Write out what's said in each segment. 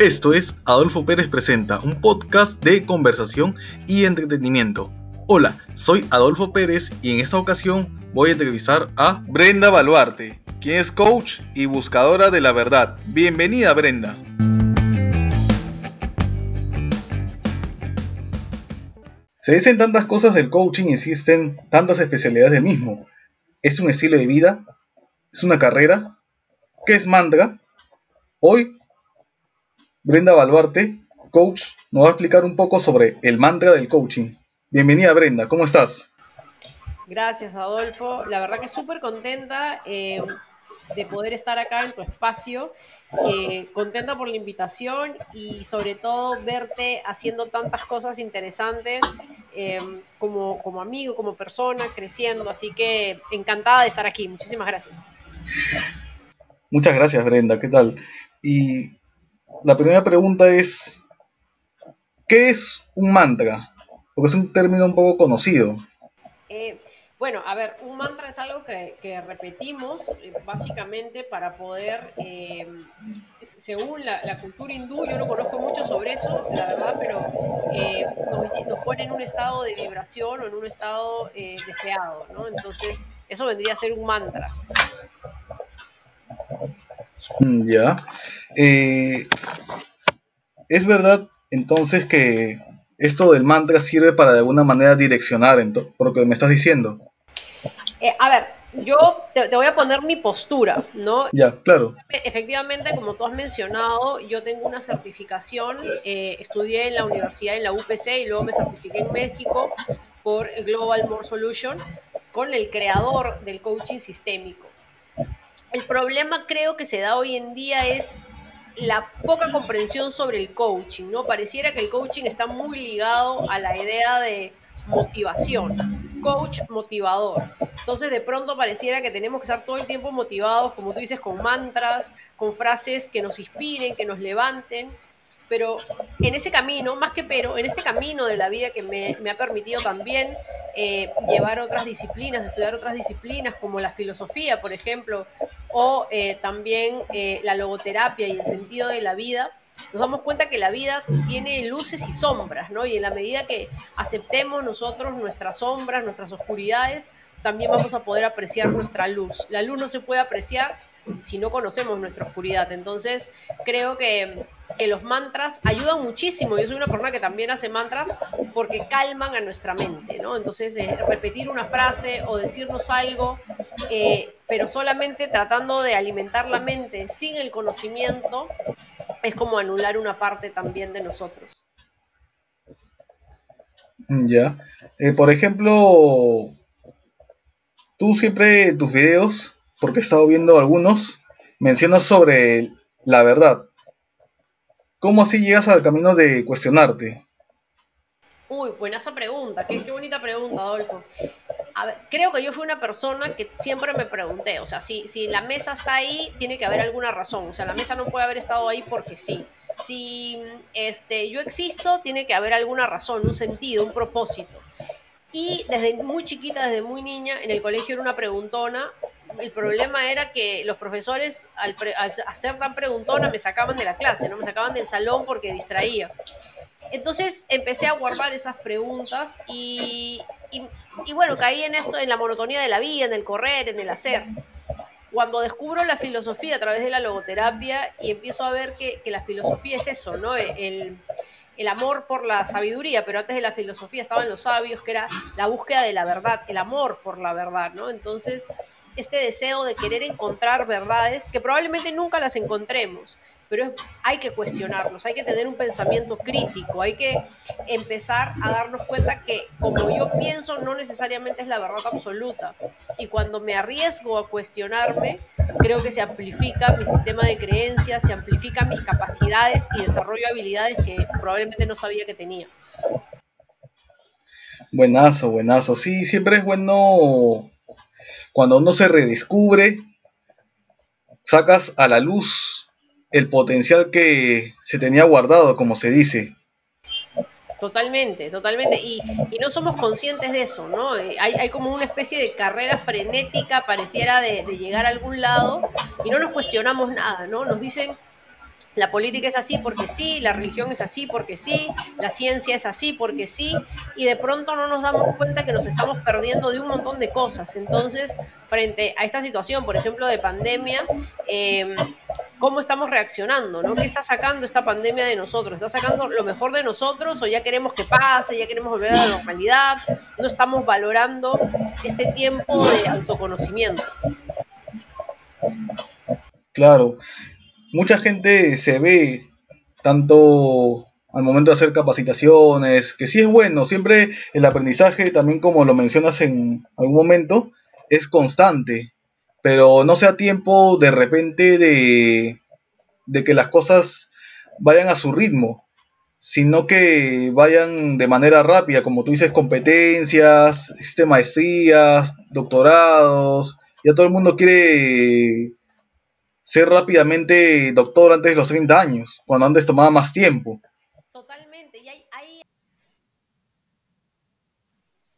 Esto es Adolfo Pérez Presenta, un podcast de conversación y entretenimiento. Hola, soy Adolfo Pérez y en esta ocasión voy a entrevistar a Brenda Baluarte, quien es coach y buscadora de la verdad. Bienvenida Brenda. Se dicen tantas cosas del coaching existen tantas especialidades del mismo. ¿Es un estilo de vida? ¿Es una carrera? ¿Qué es mantra? Hoy Brenda Baluarte, coach, nos va a explicar un poco sobre el mantra del coaching. Bienvenida Brenda, ¿cómo estás? Gracias Adolfo, la verdad que súper contenta eh, de poder estar acá en tu espacio, eh, contenta por la invitación y sobre todo verte haciendo tantas cosas interesantes eh, como, como amigo, como persona, creciendo, así que encantada de estar aquí, muchísimas gracias. Muchas gracias Brenda, ¿qué tal? Y la primera pregunta es, ¿qué es un mantra? Porque es un término un poco conocido. Eh, bueno, a ver, un mantra es algo que, repetimos eh, básicamente para poder, eh, según la, cultura hindú, yo no conozco mucho sobre eso, la verdad, pero nos, nos, pone en un estado de vibración o en un estado deseado, ¿no? Entonces, eso vendría a ser un mantra. Mm, ya. Eh, ¿Es verdad entonces que esto del mantra sirve para de alguna manera direccionar por lo que me estás diciendo? Eh, a ver, yo te, voy a poner mi postura, ¿no? Ya, claro. Efectivamente, como tú has mencionado, yo tengo una certificación, eh, estudié en la universidad, en la UPC, y luego me certifiqué en México por Global More Solution con el creador del coaching sistémico. El problema creo que se da hoy en día es la poca comprensión sobre el coaching, ¿no? Pareciera que el coaching está muy ligado a la idea de motivación, coach motivador. Entonces de pronto pareciera que tenemos que estar todo el tiempo motivados, como tú dices, con mantras, con frases que nos inspiren, que nos levanten, pero en ese camino, más que pero, en este camino de la vida que me, ha permitido también eh, llevar otras disciplinas, estudiar otras disciplinas como la filosofía, por ejemplo, o eh, también eh, la logoterapia y el sentido de la vida, nos damos cuenta que la vida tiene luces y sombras, ¿no? Y en la medida que aceptemos nosotros nuestras sombras, nuestras oscuridades, también vamos a poder apreciar nuestra luz. La luz no se puede apreciar si no conocemos nuestra oscuridad. Entonces, creo que, los mantras ayudan muchísimo. Yo soy una persona que también hace mantras porque calman a nuestra mente, ¿no? Entonces, eh, repetir una frase o decirnos algo, eh, pero solamente tratando de alimentar la mente sin el conocimiento, es como anular una parte también de nosotros. Ya. Eh, por ejemplo, tú siempre tus videos porque he estado viendo algunos, mencionas sobre la verdad. ¿Cómo así llegas al camino de cuestionarte? Uy, buena esa pregunta, qué, bonita pregunta, Adolfo. creo que yo fui una persona que siempre me pregunté, o sea, si, si la mesa está ahí, tiene que haber alguna razón, o sea, la mesa no puede haber estado ahí porque sí. Si este, yo existo, tiene que haber alguna razón, un sentido, un propósito. Y desde muy chiquita, desde muy niña, en el colegio era una preguntona el problema era que los profesores, al, hacer tan preguntona, me sacaban de la clase, no me sacaban del salón porque distraía. Entonces empecé a guardar esas preguntas y, y, bueno, caí en esto, en la monotonía de la vida, en el correr, en el hacer. Cuando descubro la filosofía a través de la logoterapia y empiezo a ver que, que la filosofía es eso, ¿no? El, el amor por la sabiduría, pero antes de la filosofía estaban los sabios, que era la búsqueda de la verdad, el amor por la verdad, ¿no? Entonces este deseo de querer encontrar verdades que probablemente nunca las encontremos, pero hay que cuestionarlos, hay que tener un pensamiento crítico, hay que empezar a darnos cuenta que como yo pienso no necesariamente es la verdad absoluta. Y cuando me arriesgo a cuestionarme, creo que se amplifica mi sistema de creencias, se amplifican mis capacidades y desarrollo habilidades que probablemente no sabía que tenía. Buenazo, buenazo. Sí, siempre es bueno cuando uno se redescubre, sacas a la luz el potencial que se tenía guardado, como se dice. Totalmente, totalmente. Y, no somos conscientes de eso, ¿no? Eh, hay, como una especie de carrera frenética, pareciera de, llegar a algún lado, y no nos cuestionamos nada, ¿no? Nos dicen, la política es así porque sí, la religión es así porque sí, la ciencia es así porque sí, y de pronto no nos damos cuenta que nos estamos perdiendo de un montón de cosas. Entonces, frente a esta situación, por ejemplo, de pandemia, eh, ¿cómo estamos reaccionando? ¿no? ¿Qué está sacando esta pandemia de nosotros? ¿Está sacando lo mejor de nosotros o ya queremos que pase, ya queremos volver a la normalidad? No estamos valorando este tiempo de autoconocimiento. Claro, mucha gente se ve tanto al momento de hacer capacitaciones, que sí es bueno, siempre el aprendizaje, también como lo mencionas en algún momento, es constante, pero no sea tiempo de repente de, de que las cosas vayan a su ritmo, sino que vayan de manera rápida, como tú dices, competencias, este, maestrías, doctorados, ya todo el mundo quiere ser rápidamente doctor antes de los 30 años, cuando antes tomaba más tiempo. Totalmente, y hay,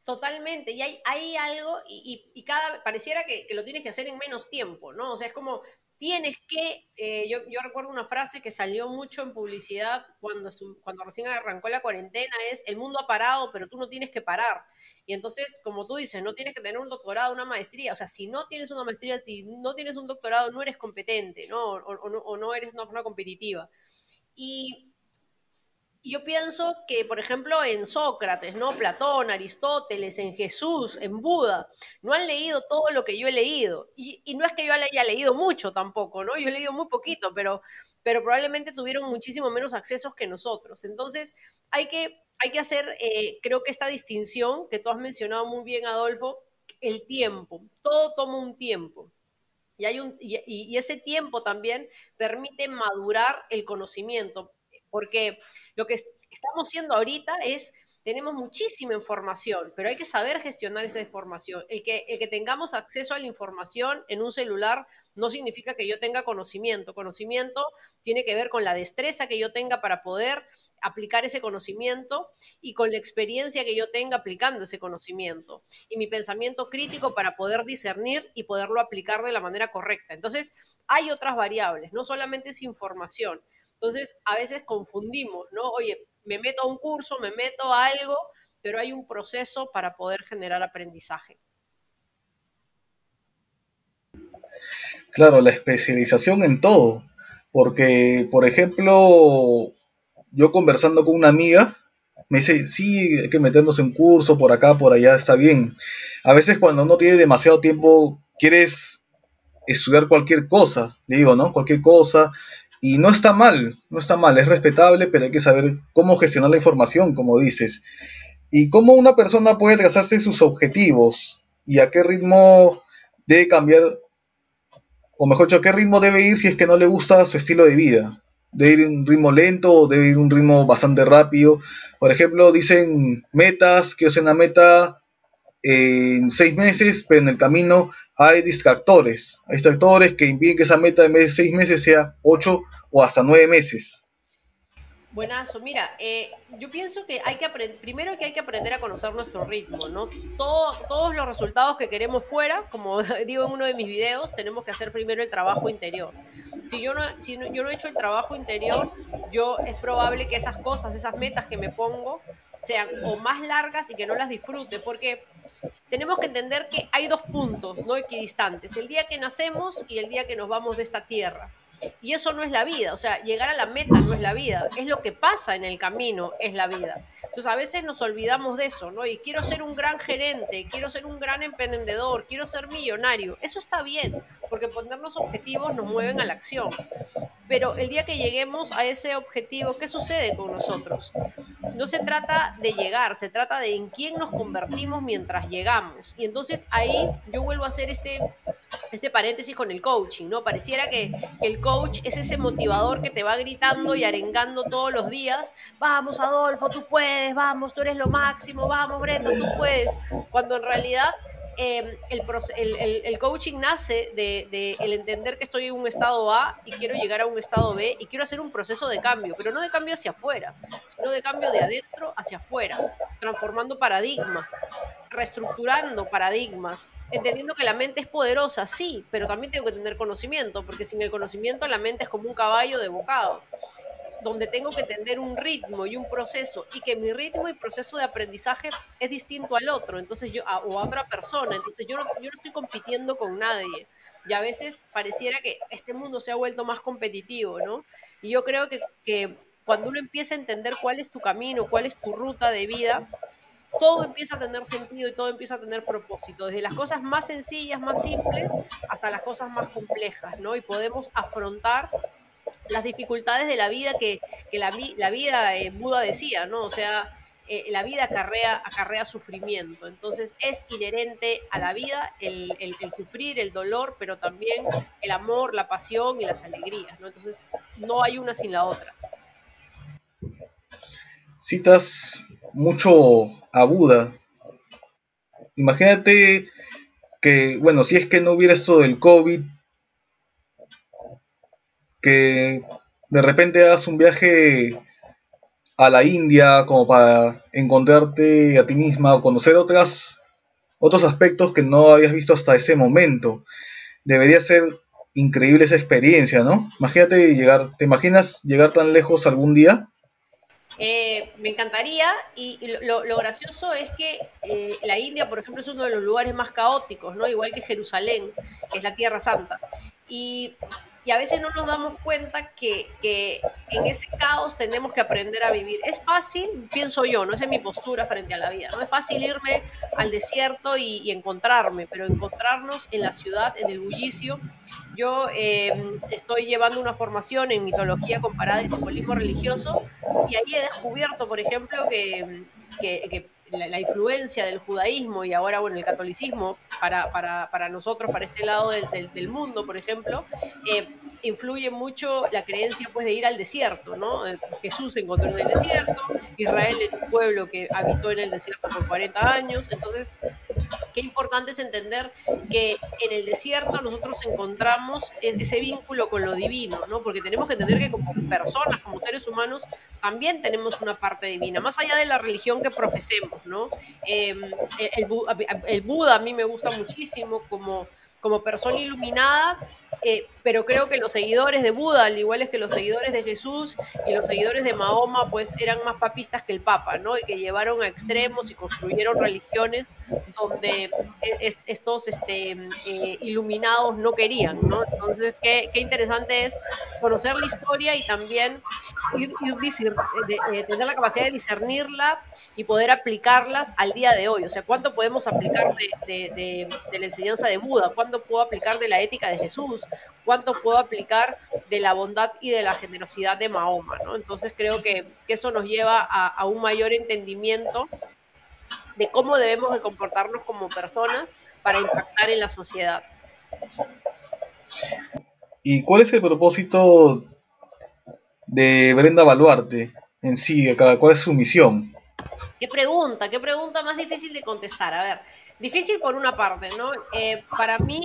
Totalmente, y hay, hay algo, y, cada, pareciera que, lo tienes que hacer en menos tiempo, ¿no? O sea, es como, tienes que, eh, yo, recuerdo una frase que salió mucho en publicidad cuando, cuando recién arrancó la cuarentena, es, el mundo ha parado, pero tú no tienes que parar. Y entonces, como tú dices, no tienes que tener un doctorado, una maestría. O sea, si no tienes una maestría, no tienes un doctorado, no eres competente, ¿no? O, no, eres una competitiva. Y yo pienso que, por ejemplo, en Sócrates, ¿no? Platón, Aristóteles, en Jesús, en Buda, no han leído todo lo que yo he leído. Y, no es que yo haya leído mucho tampoco, ¿no? Yo he leído muy poquito, pero, probablemente tuvieron muchísimo menos accesos que nosotros. Entonces, hay que, hacer, eh, creo que esta distinción que tú has mencionado muy bien, Adolfo, el tiempo. Todo toma un tiempo. Y, hay y ese tiempo también permite madurar el conocimiento porque lo que estamos haciendo ahorita es, tenemos muchísima información, pero hay que saber gestionar esa información. El que, el que tengamos acceso a la información en un celular no significa que yo tenga conocimiento. Conocimiento tiene que ver con la destreza que yo tenga para poder aplicar ese conocimiento y con la experiencia que yo tenga aplicando ese conocimiento y mi pensamiento crítico para poder discernir y poderlo aplicar de la manera correcta. Entonces, hay otras variables, no solamente es información, entonces, a veces confundimos, ¿no? Oye, me meto a un curso, me meto a algo, pero hay un proceso para poder generar aprendizaje. Claro, la especialización en todo. Porque, por ejemplo, yo conversando con una amiga, me dice, sí, hay que meternos en curso, por acá, por allá, está bien. A veces cuando no tiene demasiado tiempo, quieres estudiar cualquier cosa, digo, ¿no? Cualquier cosa, y no está mal, no está mal, es respetable, pero hay que saber cómo gestionar la información, como dices. Y cómo una persona puede trazarse sus objetivos y a qué ritmo debe cambiar, o mejor dicho, a qué ritmo debe ir si es que no le gusta su estilo de vida. Debe ir un ritmo lento o debe ir un ritmo bastante rápido. Por ejemplo, dicen metas, que es una meta en seis meses, pero en el camino hay distractores. Hay distractores que impiden que esa meta en de seis meses sea ocho o hasta nueve meses. Buenazo, mira, eh, yo pienso que hay que primero que hay que aprender a conocer nuestro ritmo, ¿no? Todo, todos los resultados que queremos fuera, como digo en uno de mis videos, tenemos que hacer primero el trabajo interior. Si yo no, yo no he hecho el trabajo interior, yo es probable que esas cosas, esas metas que me pongo, sean o más largas y que no las disfrute, porque tenemos que entender que hay dos puntos no equidistantes, el día que nacemos y el día que nos vamos de esta tierra. Y eso no es la vida, o sea, llegar a la meta no es la vida, es lo que pasa en el camino, es la vida. Entonces a veces nos olvidamos de eso, ¿no? Y quiero ser un gran gerente, quiero ser un gran emprendedor, quiero ser millonario. Eso está bien, porque ponernos objetivos nos mueven a la acción. Pero el día que lleguemos a ese objetivo, ¿qué sucede con nosotros? No se trata de llegar, se trata de en quién nos convertimos mientras llegamos. Y entonces ahí yo vuelvo a hacer este este paréntesis con el coaching, ¿no? Pareciera que, el coach es ese motivador que te va gritando y arengando todos los días, vamos Adolfo, tú puedes, vamos, tú eres lo máximo, vamos Brenda, tú puedes, cuando en realidad em, el, coaching nace de, el entender que estoy en un estado A y quiero llegar a un estado B y quiero hacer un proceso de cambio, pero no de cambio hacia afuera, sino de cambio de adentro hacia afuera, transformando paradigmas, reestructurando paradigmas, entendiendo que la mente es poderosa, sí, pero también tengo que tener conocimiento, porque sin el conocimiento la mente es como un caballo de bocado donde tengo que tener un ritmo y un proceso y que mi ritmo y proceso de aprendizaje es distinto al otro, entonces yo o a otra persona, entonces yo no, yo no estoy compitiendo con nadie. Y a veces pareciera que este mundo se ha vuelto más competitivo, ¿no? Y yo creo que, que cuando uno empieza a entender cuál es tu camino, cuál es tu ruta de vida, todo empieza a tener sentido y todo empieza a tener propósito, desde las cosas más sencillas, más simples, hasta las cosas más complejas, ¿no? Y podemos afrontar las dificultades de la vida que, la, vida, eh, Buda decía, ¿no? O sea, eh, la vida acarrea, acarrea sufrimiento. Entonces es inherente a la vida el, sufrir, el dolor, pero también el amor, la pasión y las alegrías, ¿no? Entonces no hay una sin la otra. Citas mucho a Buda. Imagínate que, bueno, si es que no hubiera esto del COVID, que de repente hagas un viaje a la India como para encontrarte a ti misma o conocer otras, otros aspectos que no habías visto hasta ese momento. Debería ser increíble esa experiencia, ¿no? Imagínate llegar, ¿te imaginas llegar tan lejos algún día? Eh, me encantaría y lo, gracioso es que eh, la India, por ejemplo, es uno de los lugares más caóticos, ¿no? Igual que Jerusalén, que es la Tierra Santa. Y y a veces no nos damos cuenta que, que, en ese caos tenemos que aprender a vivir. Es fácil, pienso yo, no es en mi postura frente a la vida, no es fácil irme al desierto y, encontrarme, pero encontrarnos en la ciudad, en el bullicio. Yo em, estoy llevando una formación en mitología comparada y simbolismo religioso y ahí he descubierto, por ejemplo, que, que la, influencia del judaísmo y ahora, bueno, el catolicismo para, para, para nosotros, para este lado del, del, mundo, por ejemplo, eh, influye mucho la creencia pues, de ir al desierto, ¿no? Eh, Jesús se encontró en el desierto, Israel un pueblo que habitó en el desierto por 40 años, entonces qué importante es entender que en el desierto nosotros encontramos ese vínculo con lo divino, ¿no? Porque tenemos que entender que como personas, como seres humanos, también tenemos una parte divina, más allá de la religión que profesemos, ¿no? Em, el, el Buda a mí me gusta muchísimo como como persona iluminada, eh, pero creo que los seguidores de Buda, al igual que los seguidores de Jesús y los seguidores de Mahoma, pues eran más papistas que el Papa, ¿no? Y que llevaron a extremos y construyeron religiones donde estos este, eh, iluminados no querían, ¿no? Entonces, qué, qué, interesante es conocer la historia y también ir, eh, tener la capacidad de discernirla y poder aplicarlas al día de hoy. O sea, ¿cuánto podemos aplicar de, de, de la enseñanza de Buda? ¿Cuánto puedo aplicar de la ética de Jesús? cuánto puedo aplicar de la bondad y de la generosidad de Mahoma, ¿no? Entonces creo que, eso nos lleva a, un mayor entendimiento de cómo debemos de comportarnos como personas para impactar en la sociedad. ¿Y cuál es el propósito de Brenda Baluarte en sí? ¿Cuál es su misión? Qué pregunta, qué pregunta más difícil de contestar. A ver, difícil por una parte, ¿no? Eh, para mí,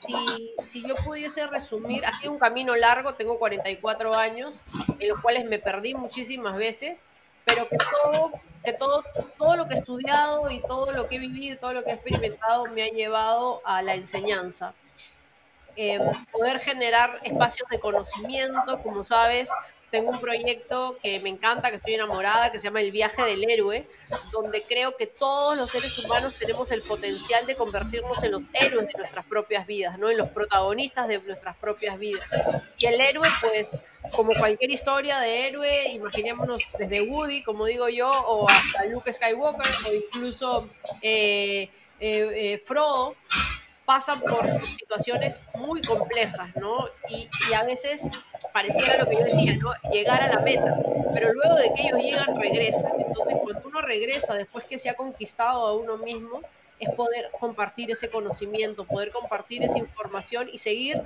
si, si, yo pudiese resumir, ha sido un camino largo, tengo 44 años, en los cuales me perdí muchísimas veces, pero que todo, que todo, todo lo que he estudiado y todo lo que he vivido y todo lo que he experimentado me ha llevado a la enseñanza. Eh, poder generar espacios de conocimiento, como sabes, tengo un proyecto que me encanta, que estoy enamorada, que se llama El viaje del héroe, donde creo que todos los seres humanos tenemos el potencial de convertirnos en los héroes de nuestras propias vidas, ¿no? En los protagonistas de nuestras propias vidas. Y el héroe, pues, como cualquier historia de héroe, imaginémonos desde Woody, como digo yo, o hasta Luke Skywalker, o incluso eh, eh, eh, Frodo, pasan por situaciones muy complejas, ¿no? Y, y, a veces pareciera lo que yo decía, ¿no? Llegar a la meta, pero luego de que ellos llegan, regresan. Entonces, cuando uno regresa después que se ha conquistado a uno mismo, es poder compartir ese conocimiento, poder compartir esa información y seguir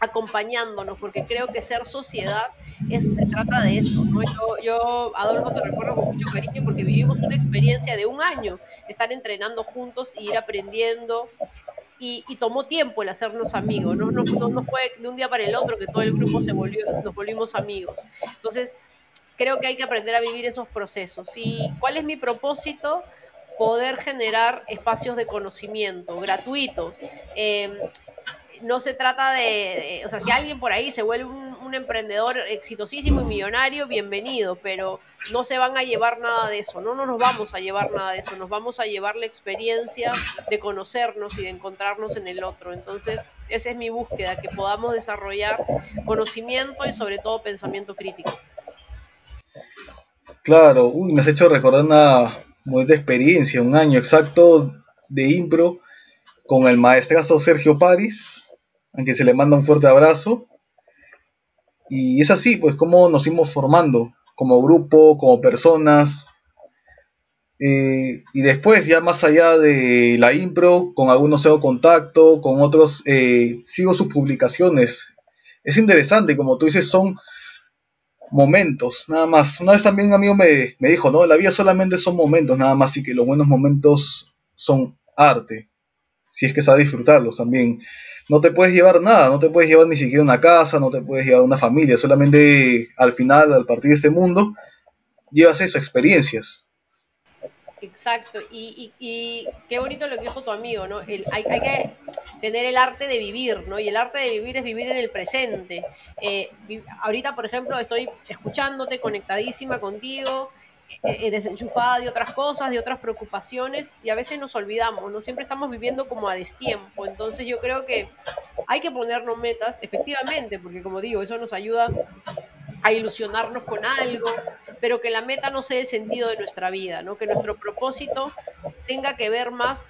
acompañándonos, porque creo que ser sociedad es, se trata de eso. ¿no? Yo, yo, Adolfo, te recuerdo con mucho cariño porque vivimos una experiencia de un año, estar entrenando juntos y ir aprendiendo. Y, tomó tiempo el hacernos amigos, ¿no? No, fue de un día para el otro que todo el grupo se volvió, nos volvimos amigos. Entonces, creo que hay que aprender a vivir esos procesos. ¿Y cuál es mi propósito? Poder generar espacios de conocimiento gratuitos. Eh, no se trata de, o sea, si alguien por ahí se vuelve un, un, emprendedor exitosísimo y millonario, bienvenido, pero no se van a llevar nada de eso, no, no nos vamos a llevar nada de eso, nos vamos a llevar la experiencia de conocernos y de encontrarnos en el otro. Entonces, esa es mi búsqueda, que podamos desarrollar conocimiento y sobre todo pensamiento crítico. Claro, uy, me has hecho recordar una buena experiencia, un año exacto de impro con el maestrazo Sergio Paris, a quien se le manda un fuerte abrazo. Y es así, pues, como nos fuimos formando como grupo, como personas. Eh, y después, ya más allá de la impro, con algunos hago contacto, con otros eh, sigo sus publicaciones. Es interesante, como tú dices, son momentos, nada más. Una vez también un amigo me, me dijo, no, la vida solamente son momentos, nada más, y que los buenos momentos son arte, si es que sabes disfrutarlos también. No te puedes llevar nada, no te puedes llevar ni siquiera una casa, no te puedes llevar una familia, solamente al final, al partir de este mundo, llevas eso, experiencias. Exacto, y, y, qué bonito lo que dijo tu amigo, ¿no? El, hay, hay, que tener el arte de vivir, ¿no? Y el arte de vivir es vivir en el presente. Eh, ahorita, por ejemplo, estoy escuchándote, conectadísima contigo, eh, desenchufada de otras cosas, de otras preocupaciones, y a veces nos olvidamos, ¿no? Siempre estamos viviendo como a destiempo. Entonces yo creo que hay que ponernos metas, efectivamente, porque como digo, eso nos ayuda a ilusionarnos con algo, pero que la meta no sea el sentido de nuestra vida, ¿no? que nuestro propósito tenga que ver más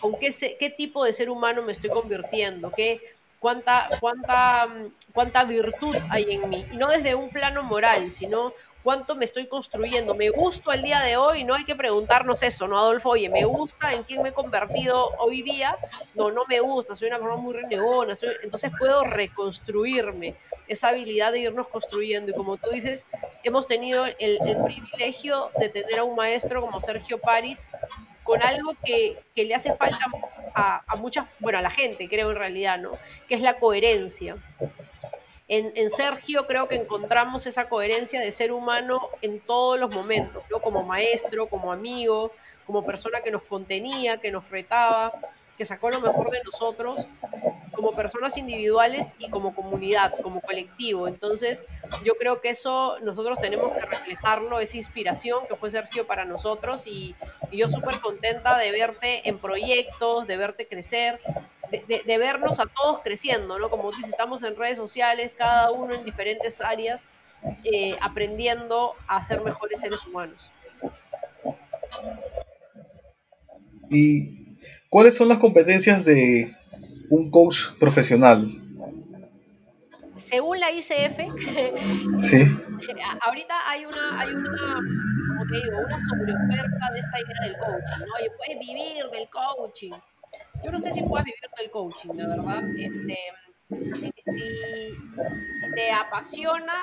con qué, se, qué tipo de ser humano me estoy convirtiendo, qué, cuánta, cuánta, cuánta virtud hay en mí. Y no desde un plano moral, sino cuánto me estoy construyendo. ¿Me gusto el día de hoy? No hay que preguntarnos eso, ¿no, Adolfo? Oye, ¿me gusta en quién me he convertido hoy día? No, no me gusta, soy una persona muy renegona, soy... entonces puedo reconstruirme, esa habilidad de irnos construyendo. Y como tú dices, hemos tenido el, el privilegio de tener a un maestro como Sergio Paris con algo que, que le hace falta a, muchas, bueno, a la gente, creo en realidad, ¿no? Que es la coherencia. En, en, Sergio creo que encontramos esa coherencia de ser humano en todos los momentos, ¿no? como maestro, como amigo, como persona que nos contenía, que nos retaba, que sacó lo mejor de nosotros, como personas individuales y como comunidad, como colectivo. Entonces, yo creo que eso nosotros tenemos que reflejarlo, esa inspiración que fue Sergio para nosotros y, y yo súper contenta de verte en proyectos, de verte crecer, de, de, de, vernos a todos creciendo, ¿no? Como dices, estamos en redes sociales, cada uno en diferentes áreas, eh, aprendiendo a ser mejores seres humanos. ¿Y cuáles son las competencias de un coach profesional? Según la ICF, sí. ahorita hay una, hay una, como te digo, una sobreoferta de esta idea del coaching, ¿no? Oye, puedes vivir del coaching yo no sé si puedas vivir del coaching, la verdad. Este, si, si, si te apasiona,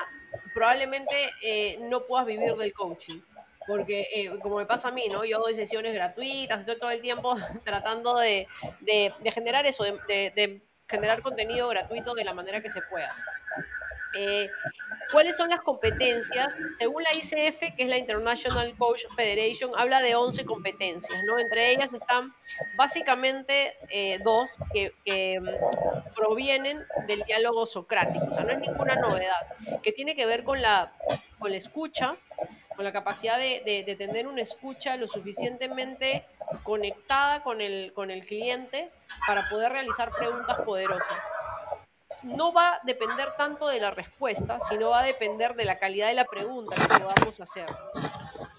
probablemente eh, no puedas vivir del coaching. Porque, eh, como me pasa a mí, ¿no? Yo doy sesiones gratuitas, estoy todo el tiempo tratando de, de, de generar eso, de, de, generar contenido gratuito de la manera que se pueda. Eh, ¿Cuáles son las competencias? Según la ICF, que es la International Coach Federation, habla de 11 competencias, ¿no? Entre ellas están básicamente eh, dos que, que, mm, provienen del diálogo socrático, o sea, no es ninguna novedad, que tiene que ver con la, con la escucha, con la capacidad de, tener una escucha lo suficientemente conectada con el, con el cliente para poder realizar preguntas poderosas no va a depender tanto de la respuesta, sino va a depender de la calidad de la pregunta que podamos hacer.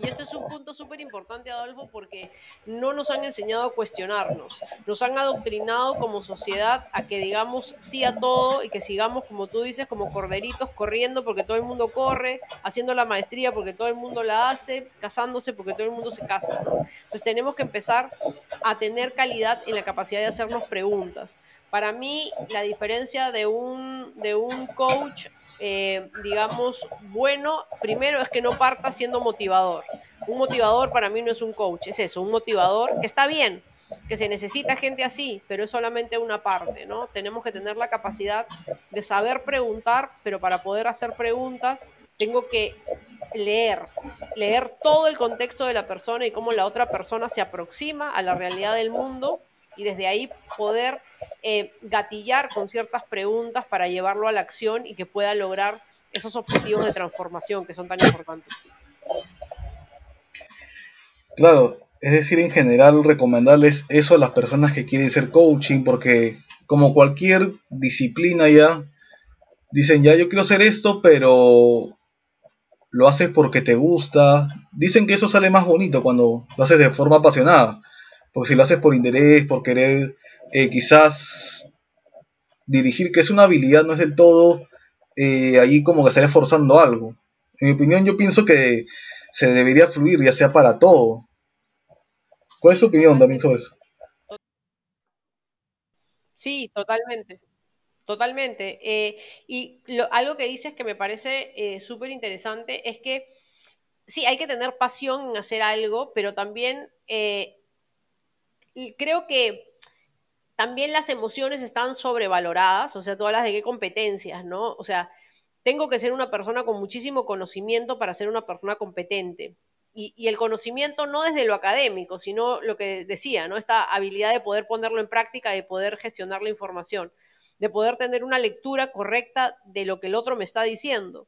Este es un punto súper importante, Adolfo, porque no nos han enseñado a cuestionarnos. Nos han adoctrinado como sociedad a que digamos sí a todo y que sigamos, como tú dices, como corderitos corriendo porque todo el mundo corre, haciendo la maestría porque todo el mundo la hace, casándose porque todo el mundo se casa. ¿no? Entonces tenemos que empezar a tener calidad en la capacidad de hacernos preguntas. Para mí, la diferencia de un, de un coach, eh, digamos, bueno, primero es que no parta siendo motivador. Un motivador para mí no es un coach, es eso, un motivador que está bien, que se necesita gente así, pero es solamente una parte, ¿no? Tenemos que tener la capacidad de saber preguntar, pero para poder hacer preguntas tengo que leer, leer todo el contexto de la persona y cómo la otra persona se aproxima a la realidad del mundo y desde ahí poder eh, gatillar con ciertas preguntas para llevarlo a la acción y que pueda lograr esos objetivos de transformación que son tan importantes. Claro, es decir, en general recomendarles eso a las personas que quieren ser coaching, porque como cualquier disciplina ya, dicen ya yo quiero hacer esto, pero lo haces porque te gusta. Dicen que eso sale más bonito cuando lo haces de forma apasionada. Porque si lo haces por interés, por querer eh, quizás dirigir, que es una habilidad, no es del todo, eh, ahí como que estaría forzando algo. En mi opinión, yo pienso que se debería fluir, ya sea para todo. ¿Cuál es su opinión también sobre eso? Sí, totalmente. Totalmente. Eh, y algo que dices que me parece eh, súper interesante es que sí, hay que tener pasión en hacer algo, pero también eh, creo que también las emociones están sobrevaloradas, o sea, todas las de qué competencias, ¿no? O sea, tengo que ser una persona con muchísimo conocimiento para ser una persona competente. Y, el conocimiento no desde lo académico, sino lo que decía, ¿no? Esta habilidad de poder ponerlo en práctica, de poder gestionar la información de poder tener una lectura correcta de lo que el otro me está diciendo.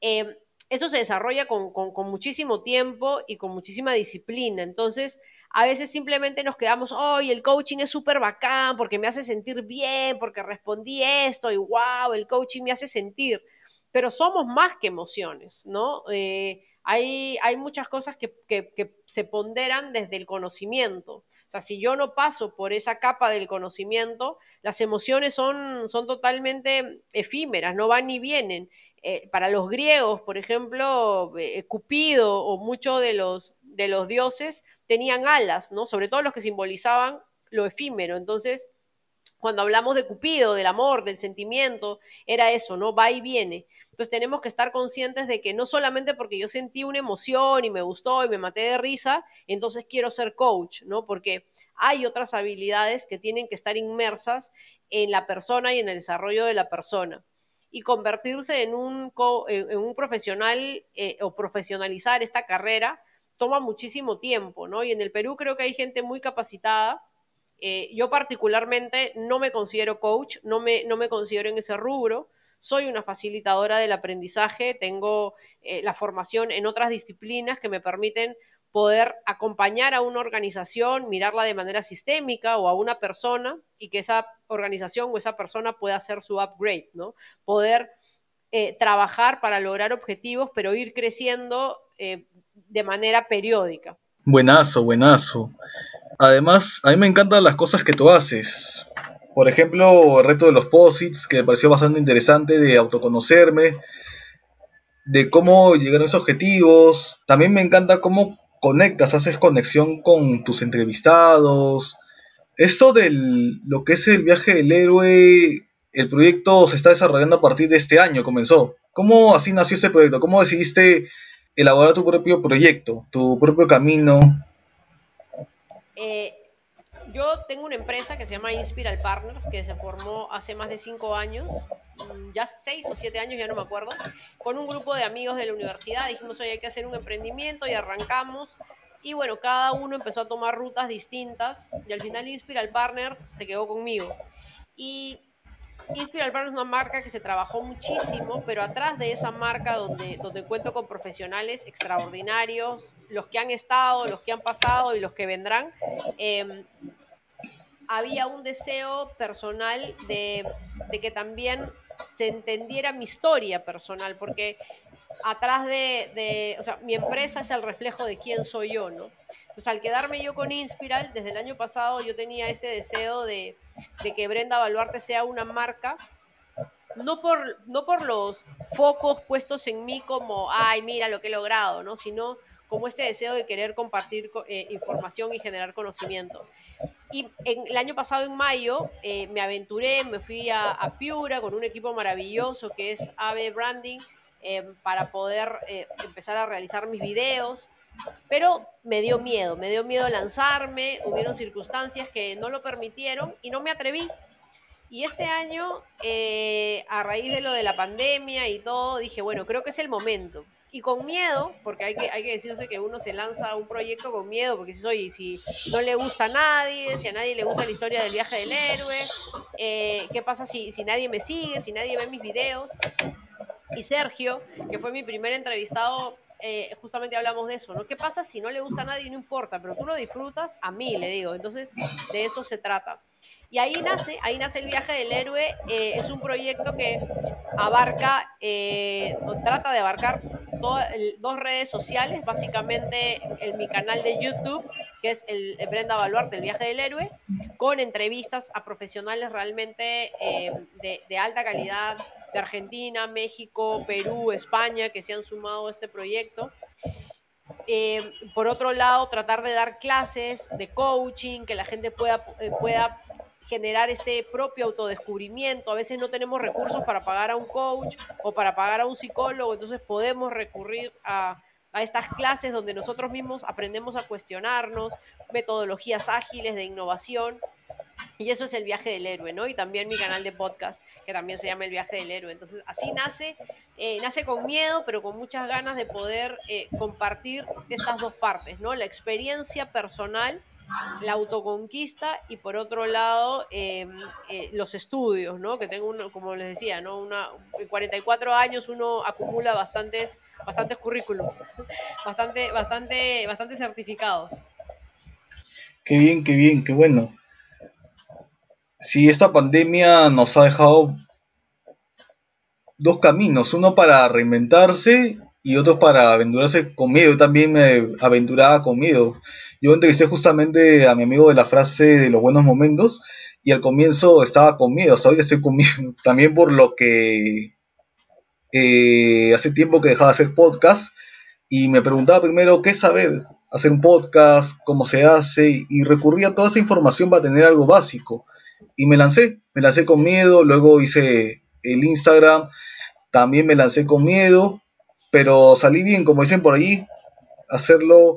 Eh, eso se desarrolla con, muchísimo tiempo y con muchísima disciplina. Entonces, a veces simplemente nos quedamos, hoy el coaching es súper bacán porque me hace sentir bien, porque respondí esto y wow, el coaching me hace sentir. Pero somos más que emociones, ¿no? Eh, hay, muchas cosas que, se ponderan desde el conocimiento. O sea, si yo no paso por esa capa del conocimiento, las emociones son, son totalmente efímeras, no van ni vienen. Eh, para los griegos, por ejemplo, eh, Cupido o muchos de los, de los dioses tenían alas, ¿no? Sobre todo los que simbolizaban lo efímero. Entonces, cuando hablamos de Cupido, del amor, del sentimiento, era eso, ¿no? Va y viene. Entonces tenemos que estar conscientes de que no solamente porque yo sentí una emoción y me gustó y me maté de risa, entonces quiero ser coach, ¿no? Porque hay otras habilidades que tienen que estar inmersas en la persona y en el desarrollo de la persona. Y convertirse en un, en un profesional eh, o profesionalizar esta carrera toma muchísimo tiempo, ¿no? Y en el Perú creo que hay gente muy capacitada. Eh, yo particularmente no me considero coach, no me, no me considero en ese rubro, soy una facilitadora del aprendizaje, tengo eh, la formación en otras disciplinas que me permiten poder acompañar a una organización, mirarla de manera sistémica o a una persona y que esa organización o esa persona pueda hacer su upgrade, ¿no? Poder eh, trabajar para lograr objetivos, pero ir creciendo de manera periódica. Buenazo, buenazo. Además, a mí me encantan las cosas que tú haces. Por ejemplo, el reto de los posits, que me pareció bastante interesante, de autoconocerme, de cómo llegar a esos objetivos. También me encanta cómo conectas, haces conexión con tus entrevistados. Esto de lo que es el viaje del héroe, el proyecto se está desarrollando a partir de este año, comenzó. ¿Cómo así nació ese proyecto? ¿Cómo decidiste elaborar tu propio proyecto, tu propio camino? Eh, yo tengo una empresa que se llama Inspiral Partners, que se formó hace más de cinco años, mm, ya seis o siete años, ya no me acuerdo, con un grupo de amigos de la universidad. Dijimos, hoy hay que hacer un emprendimiento y arrancamos. Y bueno, cada uno empezó a tomar rutas distintas y al final Inspiral Partners se quedó conmigo. Y Inspiral Partners es una marca que se trabajó muchísimo, pero atrás de esa marca donde, donde cuento con profesionales extraordinarios, los que han estado, los que han pasado y los que vendrán, eh, había un deseo personal de, que también se entendiera mi historia personal, porque atrás de, o sea, mi empresa es el reflejo de quién soy yo, ¿no? Entonces, al quedarme yo con Inspiral, desde el año pasado yo tenía este deseo de, que Brenda Baluarte sea una marca, no por, no por los focos puestos en mí como, ay, mira lo que he logrado, ¿no? Sino como este deseo de querer compartir eh, información y generar conocimiento. Y en, el año pasado, en mayo, eh, me aventuré, me fui a, a, Piura con un equipo maravilloso que es AVE Branding eh, para poder empezar a realizar mis videos. Pero me dio miedo, me dio miedo lanzarme, hubieron circunstancias que no lo permitieron y no me atreví. Y este año, a raíz de lo de la pandemia y todo, dije, bueno, creo que es el momento y con miedo, porque hay que, hay que decirse que uno se lanza a un proyecto con miedo, porque si, soy, si no le gusta a nadie, si a nadie le gusta la historia del viaje del héroe, eh, qué pasa si, si nadie me sigue, si nadie ve mis videos. Y Sergio, que fue mi primer entrevistado, eh, justamente hablamos de eso, ¿no? ¿Qué pasa si no le gusta a nadie? No importa, pero tú lo disfrutas, a mí le digo. Entonces, de eso se trata. Y ahí nace, ahí nace el viaje del héroe. Eh, es un proyecto que abarca, o trata de abarcar dos redes sociales, básicamente en mi canal de YouTube, que es el, Brenda Baluarte, el viaje del héroe, con entrevistas a profesionales realmente eh, de, alta calidad de Argentina, México, Perú, España, que se han sumado a este proyecto. Eh, por otro lado, tratar de dar clases de coaching, que la gente pueda, eh, pueda generar este propio autodescubrimiento. A veces no tenemos recursos para pagar a un coach o para pagar a un psicólogo, entonces podemos recurrir a, estas clases donde nosotros mismos aprendemos a cuestionarnos, metodologías ágiles de innovación. Y eso es el viaje del héroe, ¿no? Y también mi canal de podcast, que también se llama El viaje del héroe. Entonces, así nace, eh, nace con miedo, pero con muchas ganas de poder eh, compartir estas dos partes, ¿no? La experiencia personal la autoconquista y por otro lado em, eh, los estudios, ¿no? Que tengo, uno, como les decía, ¿no? Una, en 44 años uno acumula bastantes, bastantes currículums, bastante, bastante, bastante certificados. Qué bien, qué bien, qué bueno. Si esta pandemia nos ha dejado dos caminos, uno para reinventarse y otro para aventurarse con miedo. Yo también me aventuraba con miedo. Yo entrevisté justamente a mi amigo de la frase de los buenos momentos y al comienzo estaba con miedo, hasta hoy estoy con miedo, también por lo que eh, hace tiempo que dejaba de hacer podcast y me preguntaba primero qué saber, hacer un podcast, cómo se hace y recurría a toda esa información para tener algo básico y me lancé, me lancé con miedo, luego hice el Instagram, también me lancé con miedo, pero salí bien, como dicen por ahí, hacerlo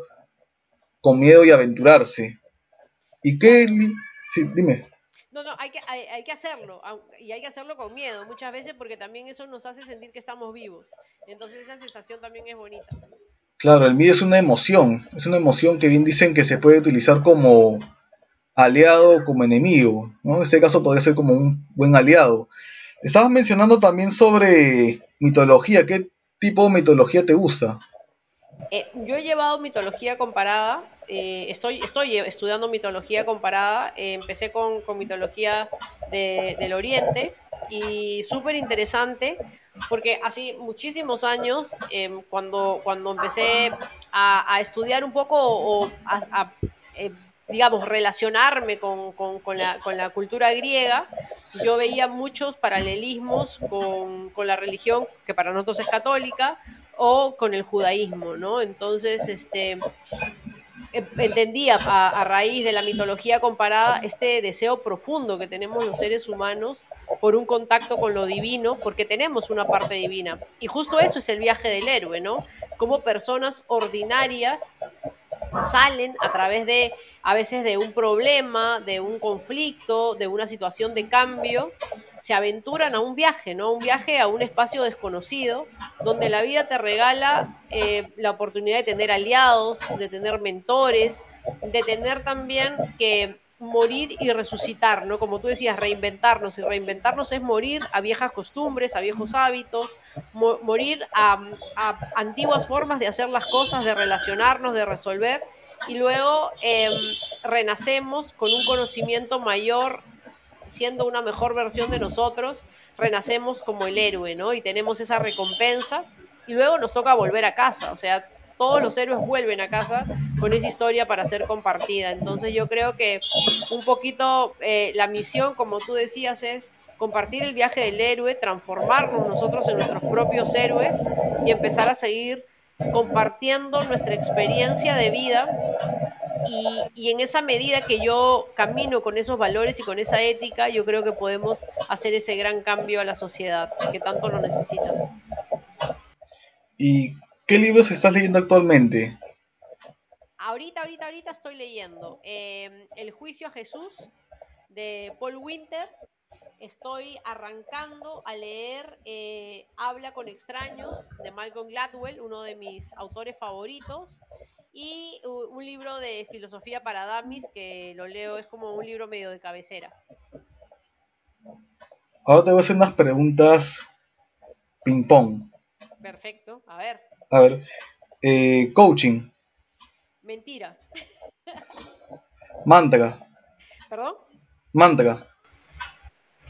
con miedo y aventurarse. ¿Y qué? Sí, dime. No, no, hay que, hay, que hacerlo, y hay que hacerlo con miedo muchas veces porque también eso nos hace sentir que estamos vivos. Entonces esa sensación también es bonita. Claro, el miedo es una emoción, es una emoción que bien dicen que se puede utilizar como aliado como enemigo, ¿no? En este caso podría ser como un buen aliado. Estabas mencionando también sobre mitología, ¿qué tipo de mitología te gusta? Eh, yo he llevado mitología comparada, eh, estoy, estudiando mitología comparada, eh, empecé con, mitología del Oriente y súper interesante porque hace muchísimos años, em, cuando, cuando empecé a, estudiar un poco o a, digamos, relacionarme con, con, con, la, con, la, cultura griega, yo veía muchos paralelismos con, la religión, que para nosotros es católica, o con el judaísmo, ¿no? Entonces, este, em, entendía a, raíz de la mitología comparada este deseo profundo que tenemos los seres humanos por un contacto con lo divino, porque tenemos una parte divina. Y justo eso es el viaje del héroe, ¿no? Como personas ordinarias salen a través de, a veces de un problema, de un conflicto, de una situación de cambio, se aventuran a un viaje, ¿no? Un viaje a un espacio desconocido, donde la vida te regala eh, la oportunidad de tener aliados, de tener mentores, de tener también que morir y resucitar, ¿no? Como tú decías, reinventarnos. Y reinventarnos es morir a viejas costumbres, a viejos hábitos, morir a, antiguas formas de hacer las cosas, de relacionarnos, de resolver. Y luego em, renacemos con un conocimiento mayor, siendo una mejor versión de nosotros, renacemos como el héroe, ¿no? Y tenemos esa recompensa. Y luego nos toca volver a casa. O sea, todos los héroes vuelven a casa con esa historia para ser compartida. Entonces yo creo que un poquito eh, la misión, como tú decías, es compartir el viaje del héroe, transformarnos nosotros en nuestros propios héroes y empezar a seguir compartiendo nuestra experiencia de vida y, y, en esa medida que yo camino con esos valores y con esa ética, yo creo que podemos hacer ese gran cambio a la sociedad que tanto lo necesita. ¿Y qué libros estás leyendo actualmente? Ahorita, ahorita, ahorita estoy leyendo eh, El juicio a Jesús de Paul Winter estoy arrancando a leer eh, Habla con extraños de Malcolm Gladwell, uno de mis autores favoritos, y un libro de filosofía para damis que lo leo, es como un libro medio de cabecera. Ahora te voy a hacer unas preguntas ping-pong. Perfecto, a ver. A ver, eh, coaching. Mentira. Mantra. ¿Perdón? Mantra.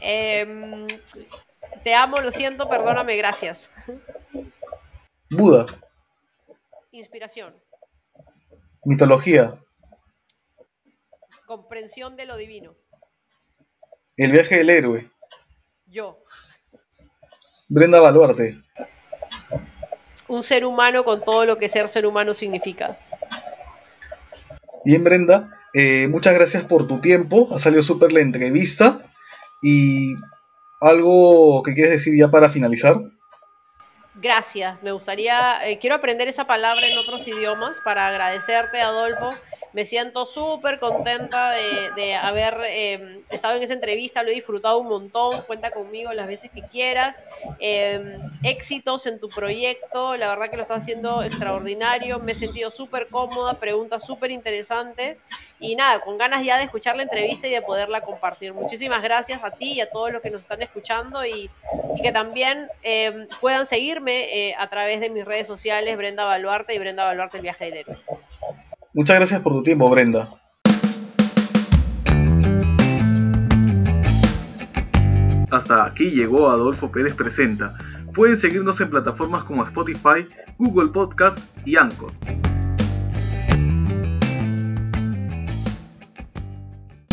Em, te amo, lo siento, perdóname, gracias. Buda. Inspiración. Mitología. Comprensión de lo divino. El viaje del héroe. Yo. Brenda Baluarte. Un ser humano con todo lo que ser ser humano significa. Bien, Brenda. Eh, muchas gracias por tu tiempo. Ha salido súper la entrevista. Y algo que quieres decir ya para finalizar. Gracias, me gustaría, eh, quiero aprender esa palabra en otros idiomas para agradecerte, Adolfo, me siento súper contenta de, haber em, estado en esa entrevista, lo he disfrutado un montón, cuenta conmigo las veces que quieras. Em, éxitos en tu proyecto, la verdad que lo estás haciendo extraordinario, me he sentido súper cómoda, preguntas súper interesantes y nada, con ganas ya de escuchar la entrevista y de poderla compartir. Muchísimas gracias a ti y a todos los que nos están escuchando y, que también em, puedan seguirme eh, a través de mis redes sociales, Brenda Baluarte y Brenda Baluarte, el viaje del héroe. Muchas gracias por tu tiempo, Brenda. Hasta aquí llegó Adolfo Pérez Presenta. Pueden seguirnos en plataformas como Spotify, Google Podcast y Anchor.